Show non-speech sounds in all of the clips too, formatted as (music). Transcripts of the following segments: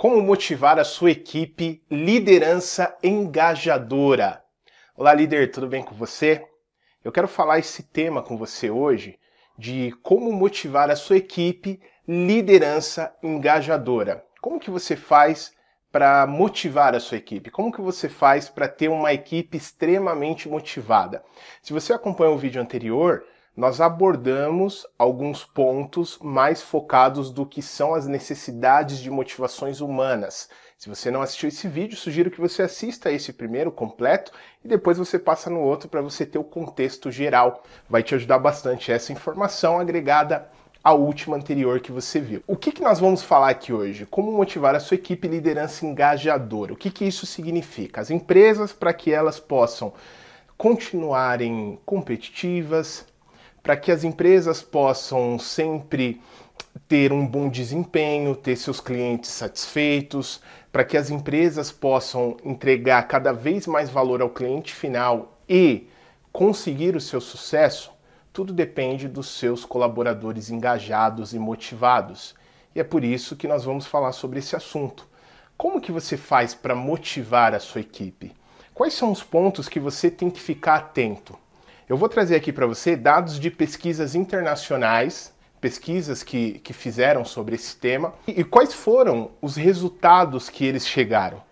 Como motivar a sua equipe liderança engajadora? Olá, líder, tudo bem com você? Eu quero falar esse tema com você hoje de como motivar a sua equipe liderança engajadora. Como que você faz para motivar a sua equipe? Como que você faz para ter uma equipe extremamente motivada? Se você acompanhou o vídeo anterior, nós abordamos alguns pontos mais focados do que são as necessidades de motivações humanas. Se você não assistiu esse vídeo, sugiro que você assista esse primeiro completo e depois você passa no outro para você ter o contexto geral. Vai te ajudar bastante essa informação agregada à última anterior que você viu. O que, que nós vamos falar aqui hoje? Como motivar a sua equipe liderança engajadora? O que, que isso significa? As empresas, para que elas possam continuarem competitivas, para que as empresas possam sempre ter um bom desempenho, ter seus clientes satisfeitos, para que as empresas possam entregar cada vez mais valor ao cliente final e conseguir o seu sucesso, tudo depende dos seus colaboradores engajados e motivados. E é por isso que nós vamos falar sobre esse assunto. Como que você faz para motivar a sua equipe? Quais são os pontos que você tem que ficar atento? Eu vou trazer aqui para você dados de pesquisas internacionais, pesquisas que, que fizeram sobre esse tema, e, e quais foram os resultados que eles chegaram.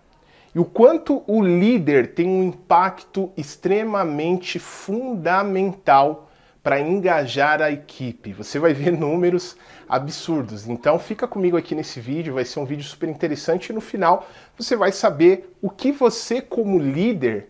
E o quanto o líder tem um impacto extremamente fundamental para engajar a equipe. Você vai ver números absurdos. Então fica comigo aqui nesse vídeo, vai ser um vídeo super interessante e no final você vai saber o que você como líder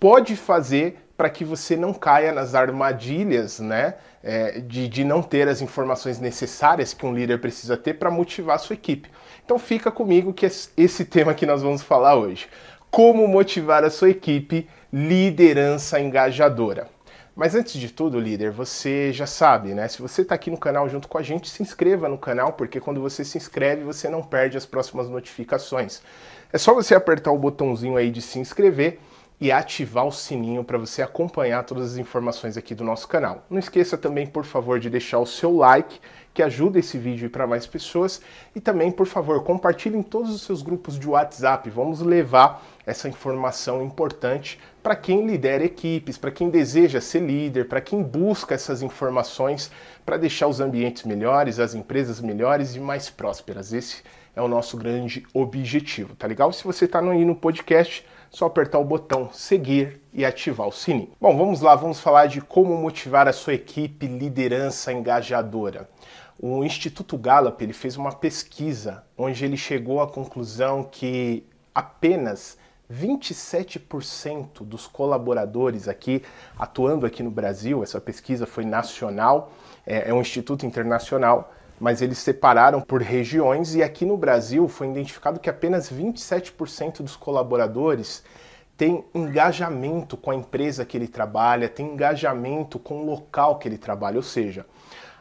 pode fazer para que você não caia nas armadilhas, né? É, de, de não ter as informações necessárias que um líder precisa ter para motivar a sua equipe. Então fica comigo que é esse tema que nós vamos falar hoje. Como motivar a sua equipe liderança engajadora. Mas antes de tudo, líder, você já sabe, né? Se você está aqui no canal junto com a gente, se inscreva no canal, porque quando você se inscreve, você não perde as próximas notificações. É só você apertar o botãozinho aí de se inscrever e ativar o sininho para você acompanhar todas as informações aqui do nosso canal. Não esqueça também, por favor, de deixar o seu like, que ajuda esse vídeo para mais pessoas, e também, por favor, compartilhe em todos os seus grupos de WhatsApp. Vamos levar essa informação importante para quem lidera equipes, para quem deseja ser líder, para quem busca essas informações para deixar os ambientes melhores, as empresas melhores e mais prósperas. Esse é o nosso grande objetivo, tá legal? Se você está aí no podcast, só apertar o botão seguir e ativar o sininho. Bom, vamos lá, vamos falar de como motivar a sua equipe liderança engajadora. O Instituto Gallup ele fez uma pesquisa onde ele chegou à conclusão que apenas 27% dos colaboradores aqui atuando aqui no Brasil, essa pesquisa foi nacional, é, é um instituto internacional, mas eles separaram por regiões e aqui no Brasil foi identificado que apenas 27% dos colaboradores tem engajamento com a empresa que ele trabalha, tem engajamento com o local que ele trabalha, ou seja,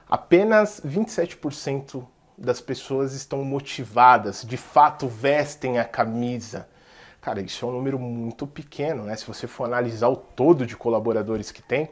apenas 27% das pessoas estão motivadas, de fato vestem a camisa. Cara, isso é um número muito pequeno, né? Se você for analisar o todo de colaboradores que tem,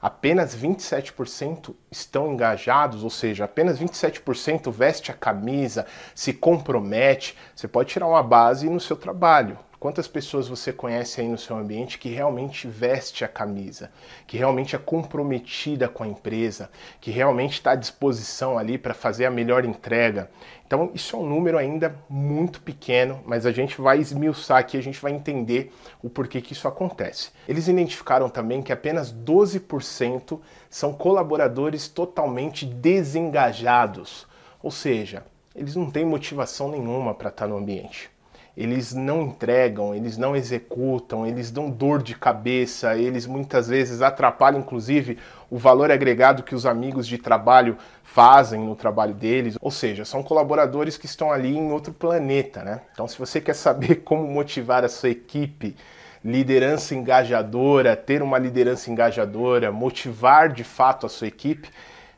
apenas 27% estão engajados, ou seja, apenas 27% veste a camisa, se compromete. Você pode tirar uma base no seu trabalho. Quantas pessoas você conhece aí no seu ambiente que realmente veste a camisa, que realmente é comprometida com a empresa, que realmente está à disposição ali para fazer a melhor entrega? Então, isso é um número ainda muito pequeno, mas a gente vai esmiuçar aqui, a gente vai entender o porquê que isso acontece. Eles identificaram também que apenas 12% são colaboradores totalmente desengajados, ou seja, eles não têm motivação nenhuma para estar no ambiente eles não entregam, eles não executam, eles dão dor de cabeça, eles muitas vezes atrapalham, inclusive, o valor agregado que os amigos de trabalho fazem no trabalho deles. Ou seja, são colaboradores que estão ali em outro planeta, né? Então, se você quer saber (laughs) como motivar a sua equipe, liderança engajadora, ter uma liderança engajadora, motivar de fato a sua equipe,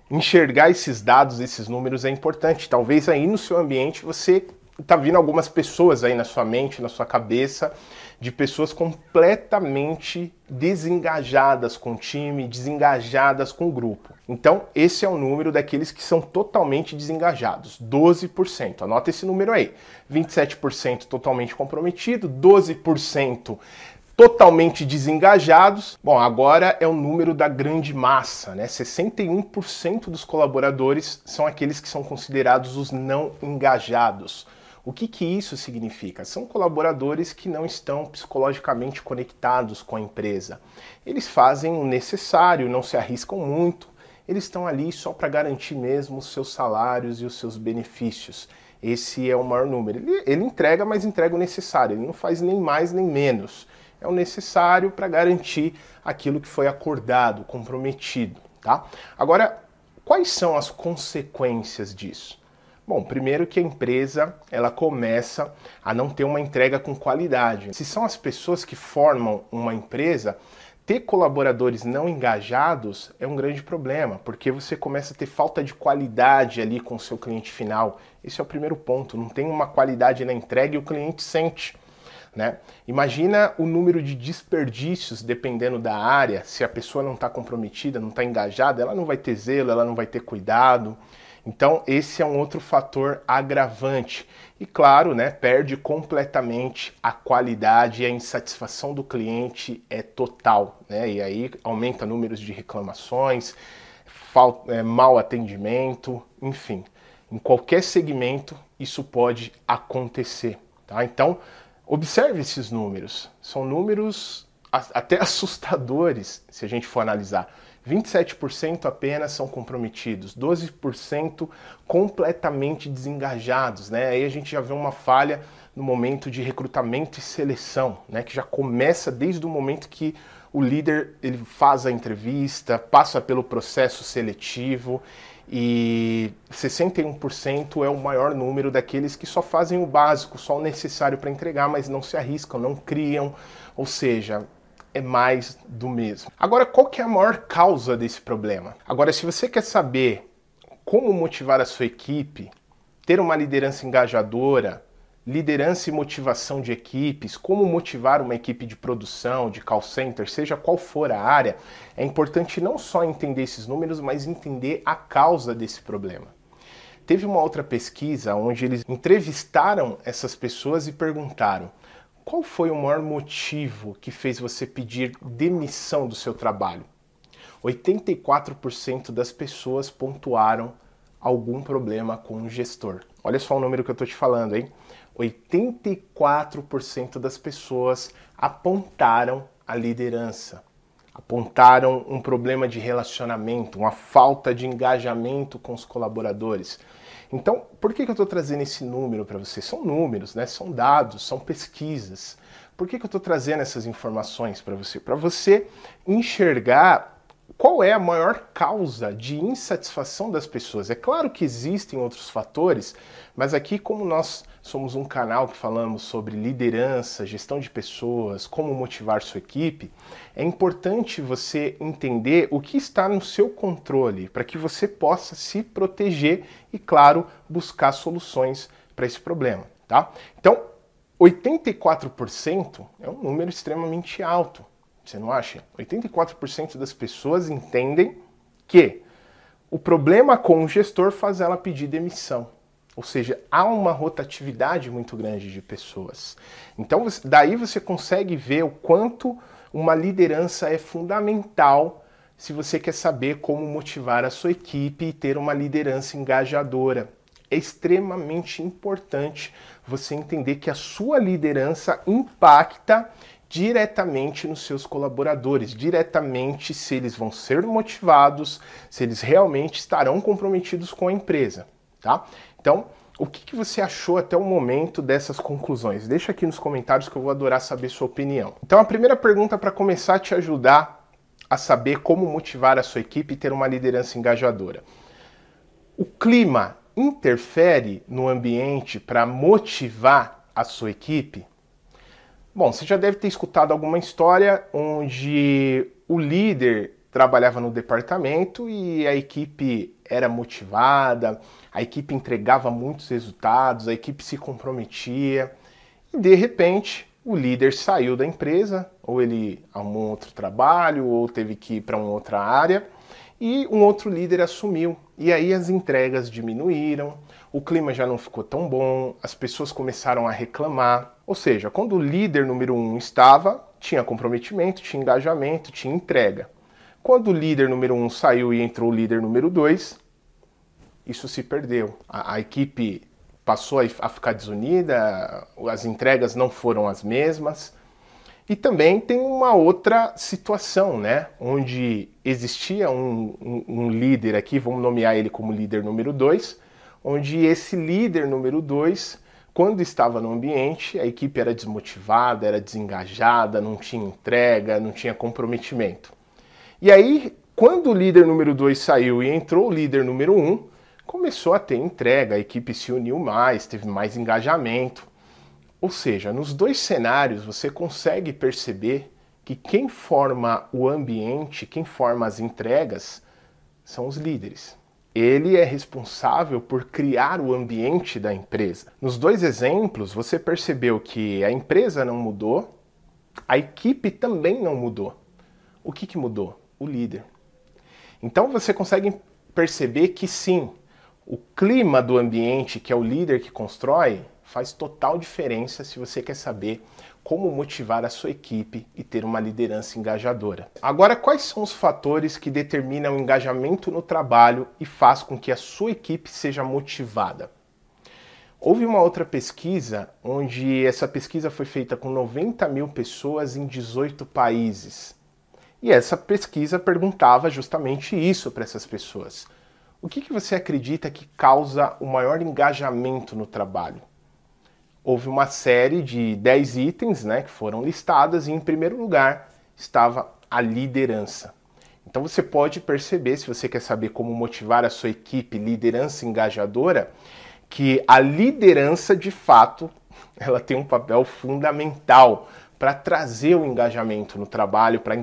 enxergar esses dados, esses números é importante. Talvez aí no seu ambiente você tá vindo algumas pessoas aí na sua mente, na sua cabeça, de pessoas completamente desengajadas com o time, desengajadas com o grupo. Então, esse é o número daqueles que são totalmente desengajados, 12%. Anota esse número aí. 27% totalmente comprometido, 12% totalmente desengajados. Bom, agora é o número da grande massa, né? 61% dos colaboradores são aqueles que são considerados os não engajados. O que, que isso significa? São colaboradores que não estão psicologicamente conectados com a empresa. Eles fazem o necessário, não se arriscam muito, eles estão ali só para garantir mesmo os seus salários e os seus benefícios. Esse é o maior número. Ele, ele entrega, mas entrega o necessário, ele não faz nem mais nem menos. É o necessário para garantir aquilo que foi acordado, comprometido. Tá? Agora, quais são as consequências disso? Bom, primeiro que a empresa ela começa a não ter uma entrega com qualidade. Se são as pessoas que formam uma empresa, ter colaboradores não engajados é um grande problema, porque você começa a ter falta de qualidade ali com o seu cliente final. Esse é o primeiro ponto. Não tem uma qualidade na entrega e o cliente sente. Né? Imagina o número de desperdícios dependendo da área. Se a pessoa não está comprometida, não está engajada, ela não vai ter zelo, ela não vai ter cuidado. Então, esse é um outro fator agravante. E claro, né, perde completamente a qualidade e a insatisfação do cliente é total. Né? E aí aumenta números de reclamações, falta, é, mau atendimento, enfim. Em qualquer segmento isso pode acontecer. Tá? Então, observe esses números. São números até (laughs) assustadores se a gente for analisar. 27% apenas são comprometidos, 12% completamente desengajados, né? Aí a gente já vê uma falha no momento de recrutamento e seleção, né? Que já começa desde o momento que o líder ele faz a entrevista, passa pelo processo seletivo e 61% é o maior número daqueles que só fazem o básico, só o necessário para entregar, mas não se arriscam, não criam, ou seja, é mais do mesmo. Agora, qual que é a maior causa desse problema? Agora, se você quer saber como motivar a sua equipe, ter uma liderança engajadora, liderança e motivação de equipes, como motivar uma equipe de produção, de call center, seja qual for a área, é importante não só entender esses números, mas entender a causa desse problema. Teve uma outra pesquisa onde eles entrevistaram essas pessoas e perguntaram: qual foi o maior motivo que fez você pedir demissão do seu trabalho? 84% das pessoas pontuaram algum problema com o gestor. Olha só o número que eu estou te falando, hein? 84% das pessoas apontaram a liderança, apontaram um problema de relacionamento, uma falta de engajamento com os colaboradores. Então, por que, que eu estou trazendo esse número para você? São números, né? são dados, são pesquisas. Por que, que eu estou trazendo essas informações para você? Para você enxergar qual é a maior causa de insatisfação das pessoas? É claro que existem outros fatores, mas aqui, como nós somos um canal que falamos sobre liderança, gestão de pessoas, como motivar sua equipe, é importante você entender o que está no seu controle para que você possa se proteger e, claro, buscar soluções para esse problema. Tá? Então, 84% é um número extremamente alto. Você não acha? 84% das pessoas entendem que o problema com o gestor faz ela pedir demissão. Ou seja, há uma rotatividade muito grande de pessoas. Então, daí você consegue ver o quanto uma liderança é fundamental se você quer saber como motivar a sua equipe e ter uma liderança engajadora. É extremamente importante você entender que a sua liderança impacta diretamente nos seus colaboradores, diretamente se eles vão ser motivados, se eles realmente estarão comprometidos com a empresa, tá? Então, o que, que você achou até o momento dessas conclusões? Deixa aqui nos comentários que eu vou adorar saber sua opinião. Então, a primeira pergunta para começar a te ajudar a saber como motivar a sua equipe e ter uma liderança engajadora. O clima interfere no ambiente para motivar a sua equipe? Bom, você já deve ter escutado alguma história onde o líder trabalhava no departamento e a equipe era motivada, a equipe entregava muitos resultados, a equipe se comprometia e de repente o líder saiu da empresa, ou ele arrumou um outro trabalho, ou teve que ir para uma outra área e um outro líder assumiu. E aí as entregas diminuíram, o clima já não ficou tão bom, as pessoas começaram a reclamar. Ou seja, quando o líder número um estava, tinha comprometimento, tinha engajamento, tinha entrega. Quando o líder número um saiu e entrou o líder número dois, isso se perdeu. A, a equipe passou a, a ficar desunida, as entregas não foram as mesmas. E também tem uma outra situação, né? Onde existia um, um, um líder aqui, vamos nomear ele como líder número 2, onde esse líder número 2, quando estava no ambiente, a equipe era desmotivada, era desengajada, não tinha entrega, não tinha comprometimento. E aí, quando o líder número 2 saiu e entrou o líder número 1, um, começou a ter entrega, a equipe se uniu mais, teve mais engajamento. Ou seja, nos dois cenários você consegue perceber que quem forma o ambiente, quem forma as entregas, são os líderes. Ele é responsável por criar o ambiente da empresa. Nos dois exemplos, você percebeu que a empresa não mudou, a equipe também não mudou. O que, que mudou? O líder. Então você consegue perceber que sim, o clima do ambiente, que é o líder que constrói, faz total diferença se você quer saber como motivar a sua equipe e ter uma liderança engajadora. Agora, quais são os fatores que determinam o engajamento no trabalho e faz com que a sua equipe seja motivada? Houve uma outra pesquisa, onde essa pesquisa foi feita com 90 mil pessoas em 18 países. E essa pesquisa perguntava justamente isso para essas pessoas. O que, que você acredita que causa o maior engajamento no trabalho? Houve uma série de 10 itens né, que foram listadas e, em primeiro lugar, estava a liderança. Então você pode perceber, se você quer saber como motivar a sua equipe, liderança engajadora, que a liderança, de fato, (laughs) ela tem um papel fundamental para trazer o engajamento no trabalho, para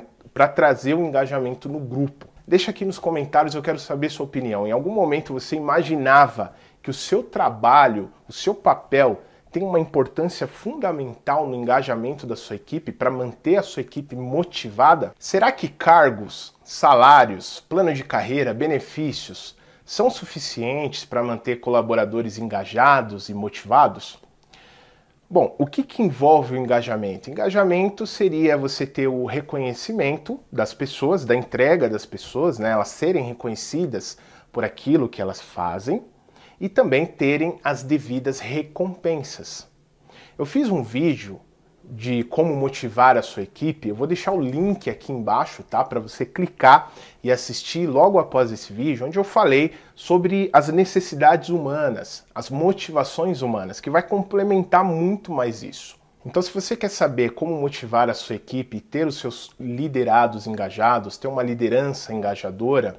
trazer o engajamento no grupo. Deixa aqui nos comentários, eu quero saber sua opinião. Em algum momento você imaginava que o seu trabalho, o seu papel tem uma importância fundamental no engajamento da sua equipe para manter a sua equipe motivada? Será que cargos, salários, plano de carreira, benefícios são suficientes para manter colaboradores engajados e motivados? Bom, o que, que envolve o engajamento? Engajamento seria você ter o reconhecimento das pessoas, da entrega das pessoas, né, elas serem reconhecidas por aquilo que elas fazem e também terem as devidas recompensas. Eu fiz um vídeo de como motivar a sua equipe, eu vou deixar o link aqui embaixo, tá, para você clicar e assistir logo após esse vídeo, onde eu falei sobre as necessidades humanas, as motivações humanas, que vai complementar muito mais isso. Então, se você quer saber como motivar a sua equipe, ter os seus liderados engajados, ter uma liderança engajadora,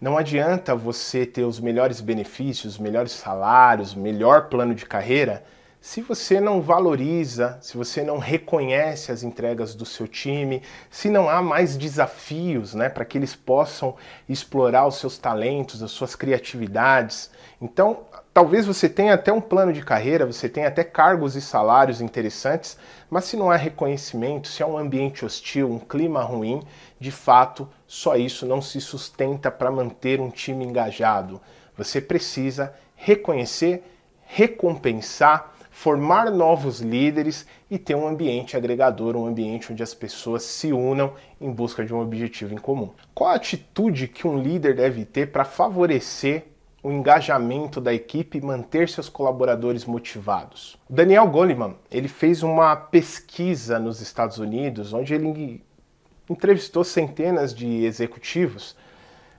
não adianta você ter os melhores benefícios, melhores salários, melhor plano de carreira se você não valoriza, se você não reconhece as entregas do seu time, se não há mais desafios né, para que eles possam explorar os seus talentos, as suas criatividades. Então, talvez você tenha até um plano de carreira, você tenha até cargos e salários interessantes, mas se não há reconhecimento, se há um ambiente hostil, um clima ruim, de fato, só isso não se sustenta para manter um time engajado. Você precisa reconhecer, recompensar formar novos líderes e ter um ambiente agregador, um ambiente onde as pessoas se unam em busca de um objetivo em comum. Qual a atitude que um líder deve ter para favorecer o engajamento da equipe e manter seus colaboradores motivados? Daniel Goleman, ele fez uma pesquisa nos Estados Unidos onde ele entrevistou centenas de executivos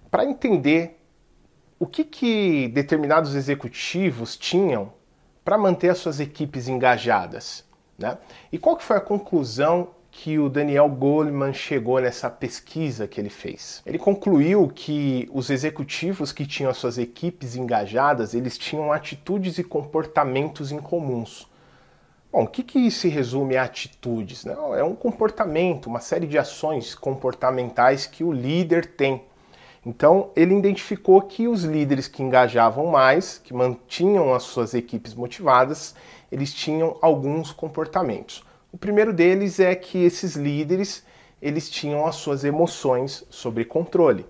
para entender o que, que determinados executivos tinham para manter as suas equipes engajadas. Né? E qual que foi a conclusão que o Daniel Goleman chegou nessa pesquisa que ele fez? Ele concluiu que os executivos que tinham as suas equipes engajadas, eles tinham atitudes e comportamentos incomuns. Bom, o que, que se resume a atitudes? Não, é um comportamento, uma série de ações comportamentais que o líder tem. Então, ele identificou que os líderes que engajavam mais, que mantinham as suas equipes motivadas, eles tinham alguns comportamentos. O primeiro deles é que esses líderes, eles tinham as suas emoções sob controle.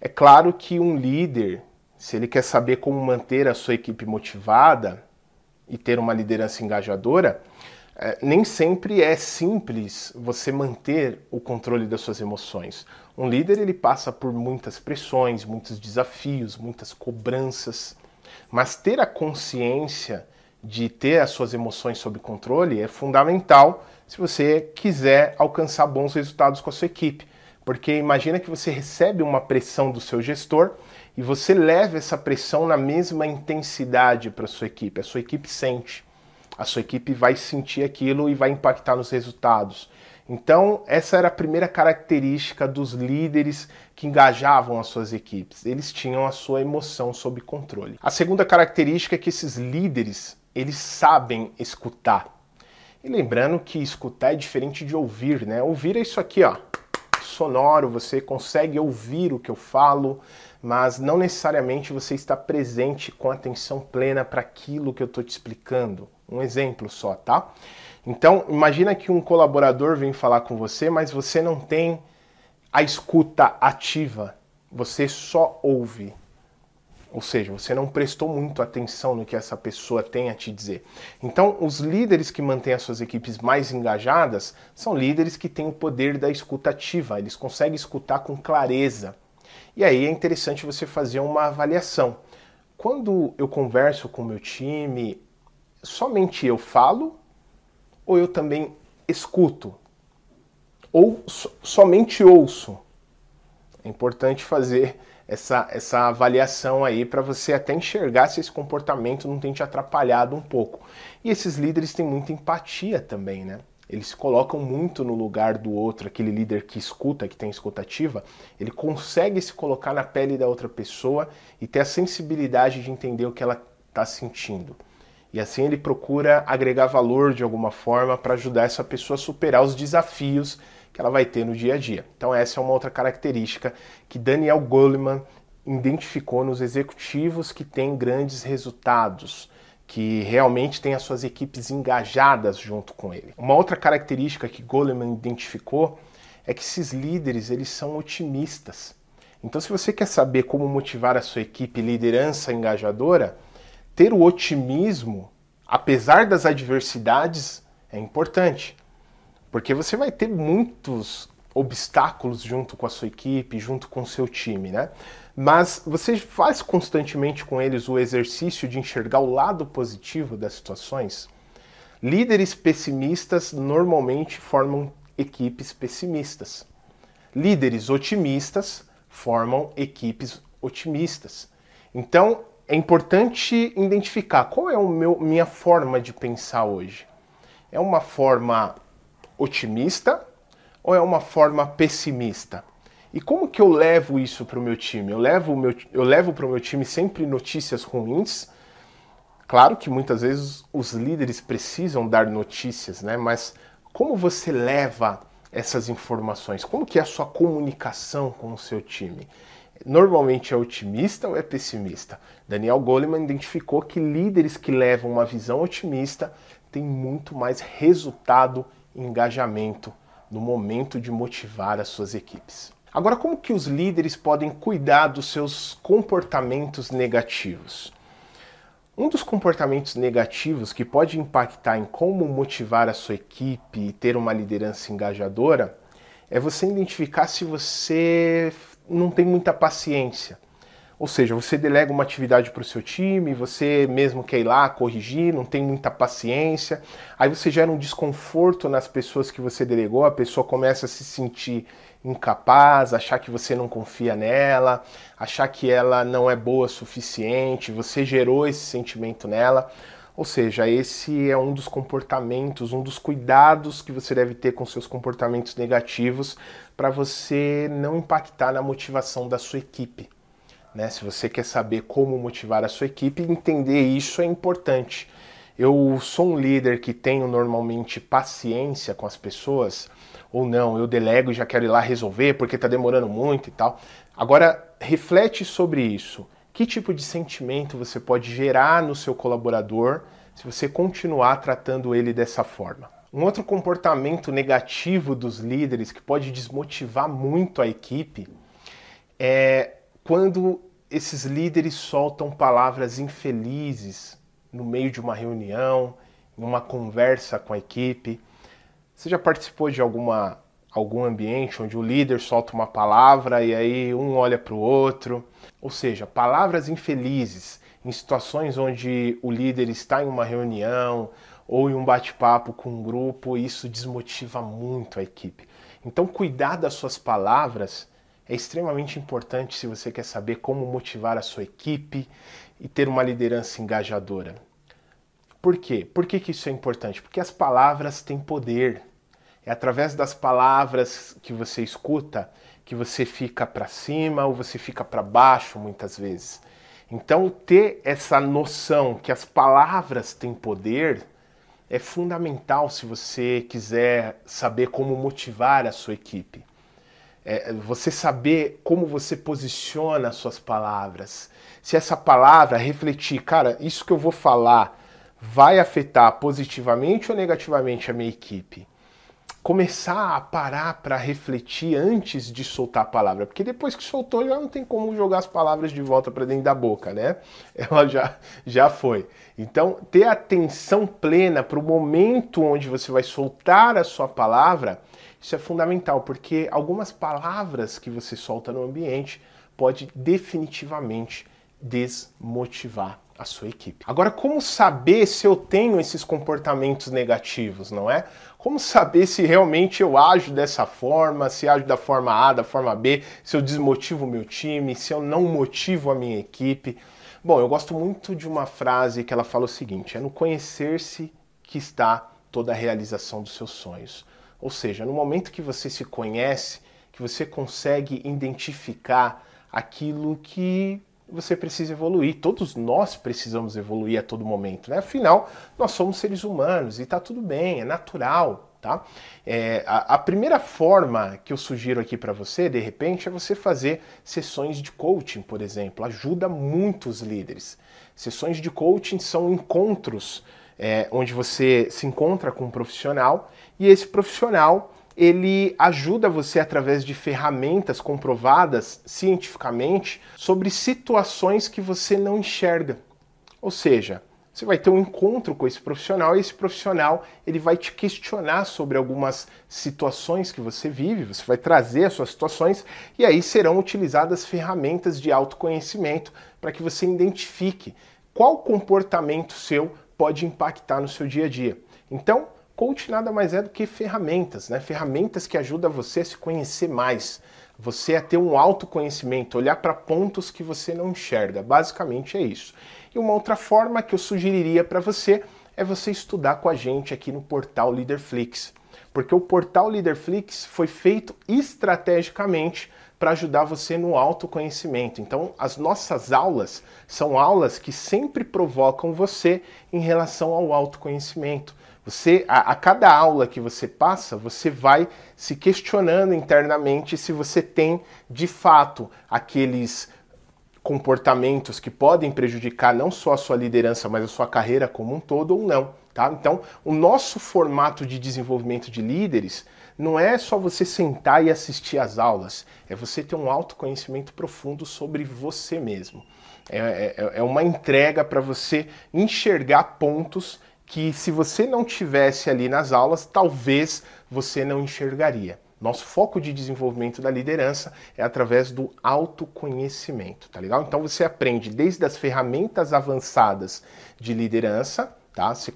É claro que um líder, se ele quer saber como manter a sua equipe motivada, e ter uma liderança engajadora, é, nem sempre é simples você manter o controle das suas emoções. Um líder ele passa por muitas pressões, muitos desafios, muitas cobranças, mas ter a consciência de ter as suas emoções sob controle é fundamental se você quiser alcançar bons resultados com a sua equipe. Porque imagina que você recebe uma pressão do seu gestor e você leva essa pressão na mesma intensidade para a sua equipe. A sua equipe sente, a sua equipe vai sentir aquilo e vai impactar nos resultados. Então, essa era a primeira característica dos líderes que engajavam as suas equipes. Eles tinham a sua emoção sob controle. A segunda característica é que esses líderes, eles sabem escutar. E lembrando que escutar é diferente de ouvir, né? Ouvir é isso aqui, ó sonoro, você consegue ouvir o que eu falo, mas não necessariamente você está presente com atenção plena para aquilo que eu estou te explicando. Um exemplo só, tá? Então, imagina que um colaborador vem falar com você, mas você não tem a escuta ativa, você só ouve. Ou seja, você não prestou muito atenção no que essa pessoa tem a te dizer. Então, os líderes que mantêm as suas equipes mais engajadas são líderes que têm o poder da escuta ativa, eles conseguem escutar com clareza. E aí é interessante você fazer uma avaliação. Quando eu converso com o meu time, somente eu falo ou eu também escuto? Ou somente ouço? É importante fazer essa, essa avaliação aí para você até enxergar se esse comportamento não tem te atrapalhado um pouco. E esses líderes têm muita empatia também, né? Eles se colocam muito no lugar do outro, aquele líder que escuta, que tem escutativa, ele consegue se colocar na pele da outra pessoa e ter a sensibilidade de entender o que ela está sentindo. E assim ele procura agregar valor de alguma forma para ajudar essa pessoa a superar os desafios que ela vai ter no dia a dia. Então essa é uma outra característica que Daniel Goleman identificou nos executivos que têm grandes resultados, que realmente têm as suas equipes engajadas junto com ele. Uma outra característica que Goleman identificou é que esses líderes eles são otimistas. Então, se você quer saber como motivar a sua equipe liderança engajadora, ter o otimismo, apesar das adversidades, é importante. Porque você vai ter muitos obstáculos junto com a sua equipe, junto com o seu time, né? Mas você faz constantemente com eles o exercício de enxergar o lado positivo das situações. Líderes pessimistas normalmente formam equipes pessimistas. Líderes otimistas formam equipes otimistas. Então, é importante identificar qual é a minha forma de pensar hoje. É uma forma otimista ou é uma forma pessimista? E como que eu levo isso para o meu time? Eu levo, meu, eu levo para o meu time sempre notícias ruins. Claro que muitas vezes os líderes precisam dar notícias, né? Mas como você leva essas informações? Como que é a sua comunicação com o seu time? Normalmente é otimista ou é pessimista? Daniel Goleman identificou que líderes que levam uma visão otimista têm muito mais resultado engajamento no momento de motivar as suas equipes. Agora, como que os líderes podem cuidar dos seus comportamentos negativos? Um dos comportamentos negativos que pode impactar em como motivar a sua equipe e ter uma liderança engajadora é você identificar se você não tem muita paciência ou seja, você delega uma atividade para o seu time, você mesmo quer ir lá corrigir, não tem muita paciência, aí você gera um desconforto nas pessoas que você delegou, a pessoa começa a se sentir incapaz, achar que você não confia nela, achar que ela não é boa o suficiente, você gerou esse sentimento nela. Ou seja, esse é um dos comportamentos, um dos cuidados que você deve ter com seus comportamentos negativos para você não impactar na motivação da sua equipe. Né? Se você quer saber como motivar a sua equipe, entender isso é importante. eu sou um líder que tenho normalmente paciência com as pessoas, ou não, eu delego e já quero ir lá resolver porque está demorando muito e tal. Agora, reflete sobre isso. Que tipo de sentimento você pode gerar no seu colaborador se você continuar tratando ele dessa forma? Um outro comportamento negativo dos líderes que pode desmotivar muito a equipe é quando esses líderes soltam palavras infelizes no meio de uma reunião, em uma conversa com a equipe. Você já participou de alguma algum ambiente onde o líder solta uma palavra e aí um olha para o outro? Ou seja, palavras infelizes em situações onde o líder está em uma reunião ou em um bate-papo com um grupo, isso desmotiva muito a equipe. Então, cuidar das suas palavras é extremamente importante se você quer saber como motivar a sua equipe e ter uma liderança engajadora. Por quê? Por que, que isso é importante? Porque as palavras têm poder. É através das palavras que você escuta que você fica para cima ou você fica para baixo muitas vezes. Então, ter essa noção que as palavras têm poder é fundamental se você quiser saber como motivar a sua equipe. É, você saber como você posiciona as suas palavras. Se essa palavra refletir, cara, isso que eu vou falar vai afetar positivamente ou negativamente a minha equipe? Começar a parar para refletir antes de soltar a palavra, porque depois que soltou já não tem como jogar as palavras de volta para dentro da boca, né? (laughs) Ela já, já foi. Então, ter atenção plena para o momento onde você vai soltar a sua palavra, isso é fundamental, porque algumas palavras que você solta no ambiente pode definitivamente desmotivar a sua equipe. Agora, como saber se eu tenho esses comportamentos negativos, não é? Como saber se realmente eu ajo dessa forma, se ajo da forma A, da forma B, se eu desmotivo o meu time, se eu não motivo a minha equipe? Bom, eu gosto muito de uma frase que ela fala o seguinte: é no conhecer-se que está toda a realização dos seus sonhos. Ou seja, no momento que você se conhece, que você consegue identificar aquilo que você precisa evoluir. Todos nós precisamos evoluir a todo momento, né? Afinal, nós somos seres humanos e tá tudo bem, é natural, tá? É, a, a, primeira forma que eu sugiro aqui para você, de repente, é você fazer sessões de coaching, por exemplo. Ajuda muitos líderes. Sessões de coaching são encontros é, onde você se encontra com um profissional e esse profissional ele ajuda você através de ferramentas comprovadas cientificamente sobre situações que você não enxerga. Ou seja, você vai ter um encontro com esse profissional e esse profissional ele vai te questionar sobre algumas situações que você vive, você vai trazer as suas situações e aí serão utilizadas ferramentas de autoconhecimento para que você identifique qual comportamento seu pode impactar no seu dia a dia. Então, coach nada mais é do que ferramentas, né? Ferramentas que ajudam você a se conhecer mais, você a ter um autoconhecimento, olhar para pontos que você não enxerga. Basicamente é isso. E uma outra forma que eu sugeriria para você é você estudar com a gente aqui no portal Leaderflix. Porque o portal Leaderflix foi feito estrategicamente para ajudar você no autoconhecimento. Então, as nossas aulas são aulas que sempre provocam você em relação ao autoconhecimento. Você, a, a, cada aula que você passa, você vai se questionando internamente se você tem de fato aqueles comportamentos que podem prejudicar não só a sua liderança, mas a sua carreira como um todo ou não. Tá? Então, o nosso formato de desenvolvimento de líderes não é só você sentar e assistir às aulas, é você ter um autoconhecimento profundo sobre você mesmo. É, é, é uma entrega para você enxergar pontos que se você não tivesse ali nas aulas, talvez você não enxergaria. Nosso foco de desenvolvimento da liderança é através do autoconhecimento, tá legal? Então você aprende desde as ferramentas avançadas de liderança, tá? Você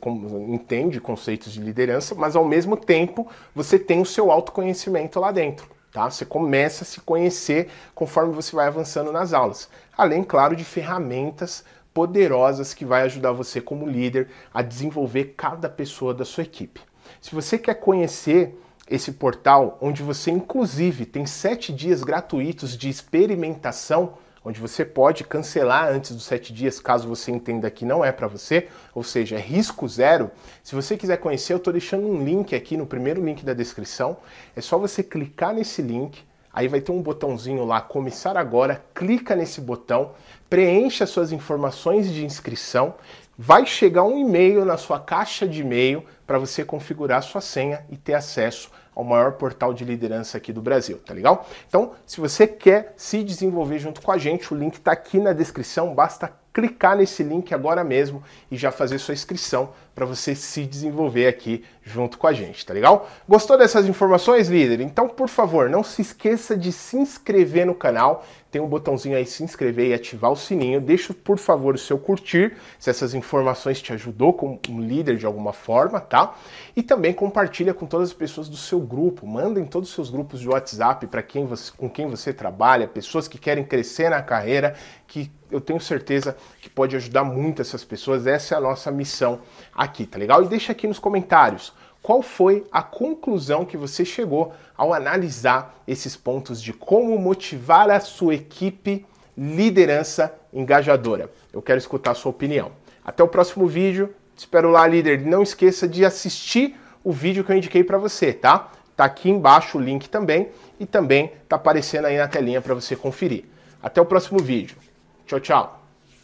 entende conceitos de liderança, mas ao mesmo tempo você tem o seu autoconhecimento lá dentro. Tá? Você começa a se conhecer conforme você vai avançando nas aulas. Além, claro, de ferramentas poderosas que vai ajudar você como líder a desenvolver cada pessoa da sua equipe. Se você quer conhecer esse portal, onde você inclusive tem sete dias gratuitos de experimentação, onde você pode cancelar antes dos sete dias, caso você entenda que não é para você, ou seja, é risco zero. Se você quiser conhecer, eu estou deixando um link aqui no primeiro link da descrição. É só você clicar nesse link, aí vai ter um botãozinho lá, começar agora, clica nesse botão, preencha suas informações de inscrição, vai chegar um e-mail na sua caixa de e-mail para você configurar sua senha e ter acesso ao maior portal de liderança aqui do Brasil, tá legal? Então, se você quer se desenvolver junto com a gente, o link está aqui na descrição, basta clicar nesse link agora mesmo e já fazer sua inscrição para você se desenvolver aqui junto com a gente, tá legal? Gostou dessas informações, líder? Então, por favor, não se esqueça de se inscrever no canal. Tem um botãozinho aí se inscrever e ativar o sininho. Deixa, por favor, o seu curtir, se essas informações te ajudou como um líder de alguma forma, tá? E também compartilha com todas as pessoas do seu grupo. Manda em todos os seus grupos de WhatsApp para quem você, com quem você trabalha, pessoas que querem crescer na carreira, que eu tenho certeza que pode ajudar muito essas pessoas. Essa é a nossa missão aqui, tá legal? E deixa aqui nos comentários qual foi a conclusão que você chegou ao analisar esses pontos de como motivar a sua equipe liderança engajadora. Eu quero escutar a sua opinião. Até o próximo vídeo. Espero lá, líder. Não esqueça de assistir o vídeo que eu indiquei para você, tá? Tá aqui embaixo o link também e também tá aparecendo aí na telinha para você conferir. Até o próximo vídeo. Tchau, tchau.